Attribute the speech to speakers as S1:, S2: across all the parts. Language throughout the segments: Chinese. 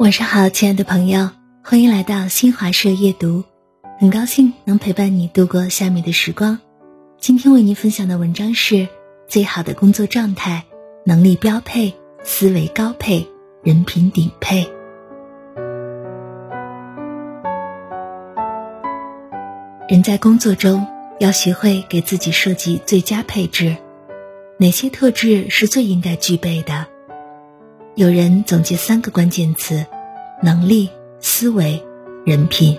S1: 晚上好，亲爱的朋友，欢迎来到新华社夜读，很高兴能陪伴你度过下面的时光。今天为您分享的文章是：最好的工作状态，能力标配，思维高配，人品顶配。人在工作中要学会给自己设计最佳配置，哪些特质是最应该具备的？有人总结三个关键词：能力、思维、人品。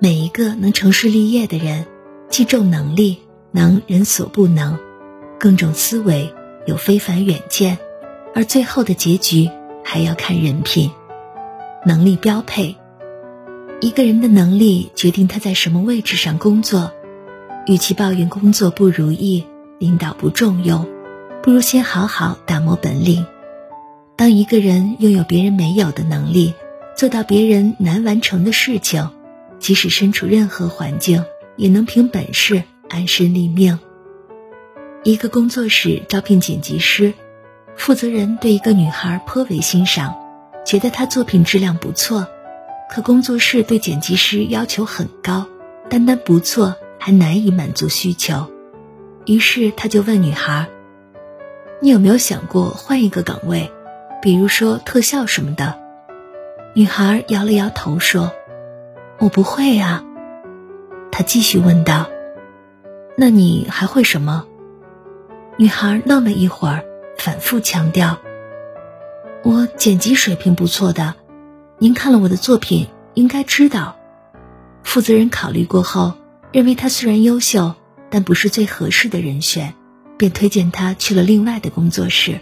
S1: 每一个能成事立业的人，既重能力，能人所不能，更重思维，有非凡远见。而最后的结局还要看人品。能力标配，一个人的能力决定他在什么位置上工作。与其抱怨工作不如意、领导不重用，不如先好好打磨本领。当一个人拥有别人没有的能力，做到别人难完成的事情，即使身处任何环境，也能凭本事安身立命。一个工作室招聘剪辑师，负责人对一个女孩颇为欣赏，觉得她作品质量不错，可工作室对剪辑师要求很高，单单不错还难以满足需求，于是他就问女孩：“你有没有想过换一个岗位？”比如说特效什么的，女孩摇了摇头说：“我不会啊。”他继续问道：“那你还会什么？”女孩愣了一会儿，反复强调：“我剪辑水平不错的，您看了我的作品应该知道。”负责人考虑过后，认为他虽然优秀，但不是最合适的人选，便推荐他去了另外的工作室。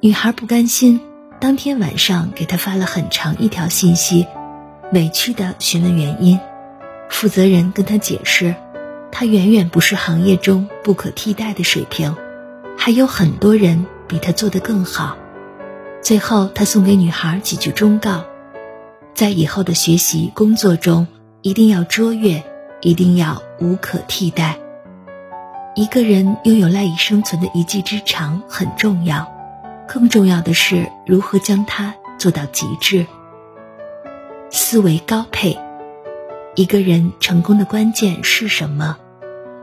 S1: 女孩不甘心，当天晚上给他发了很长一条信息，委屈的询问原因。负责人跟他解释，他远远不是行业中不可替代的水平，还有很多人比他做得更好。最后，他送给女孩几句忠告：在以后的学习工作中，一定要卓越，一定要无可替代。一个人拥有赖以生存的一技之长很重要。更重要的是如何将它做到极致。思维高配，一个人成功的关键是什么？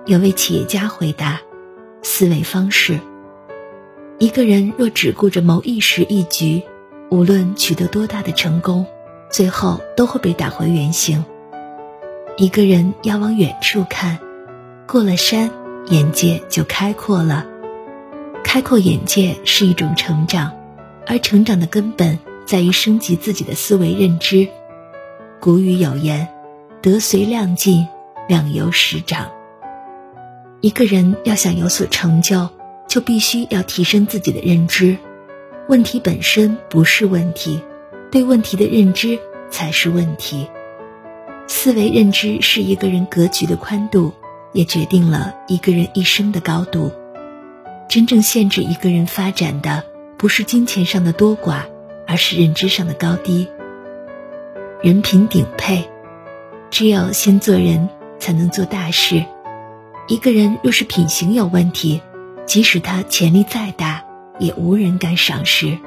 S1: 有位企业家回答：思维方式。一个人若只顾着谋一时一局，无论取得多大的成功，最后都会被打回原形。一个人要往远处看，过了山，眼界就开阔了。开阔眼界是一种成长，而成长的根本在于升级自己的思维认知。古语有言：“德随量进，量由实长。”一个人要想有所成就，就必须要提升自己的认知。问题本身不是问题，对问题的认知才是问题。思维认知是一个人格局的宽度，也决定了一个人一生的高度。真正限制一个人发展的，不是金钱上的多寡，而是认知上的高低。人品顶配，只有先做人，才能做大事。一个人若是品行有问题，即使他潜力再大，也无人敢赏识；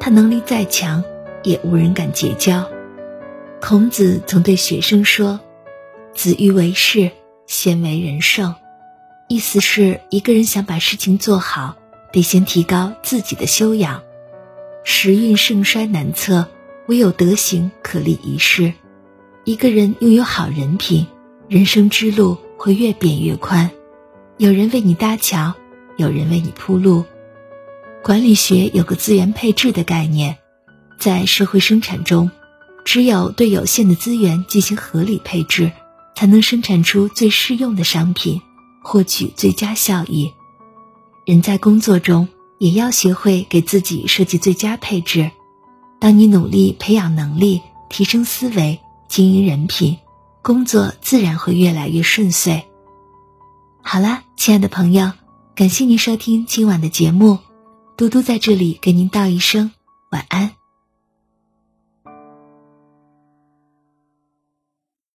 S1: 他能力再强，也无人敢结交。孔子曾对学生说：“子欲为事，先为人圣。”意思是，一个人想把事情做好，得先提高自己的修养。时运盛衰难测，唯有德行可立一世。一个人拥有好人品，人生之路会越变越宽。有人为你搭桥，有人为你铺路。管理学有个资源配置的概念，在社会生产中，只有对有限的资源进行合理配置，才能生产出最适用的商品。获取最佳效益，人在工作中也要学会给自己设计最佳配置。当你努力培养能力、提升思维、经营人品，工作自然会越来越顺遂。好啦，亲爱的朋友，感谢您收听今晚的节目，嘟嘟在这里给您道一声晚安。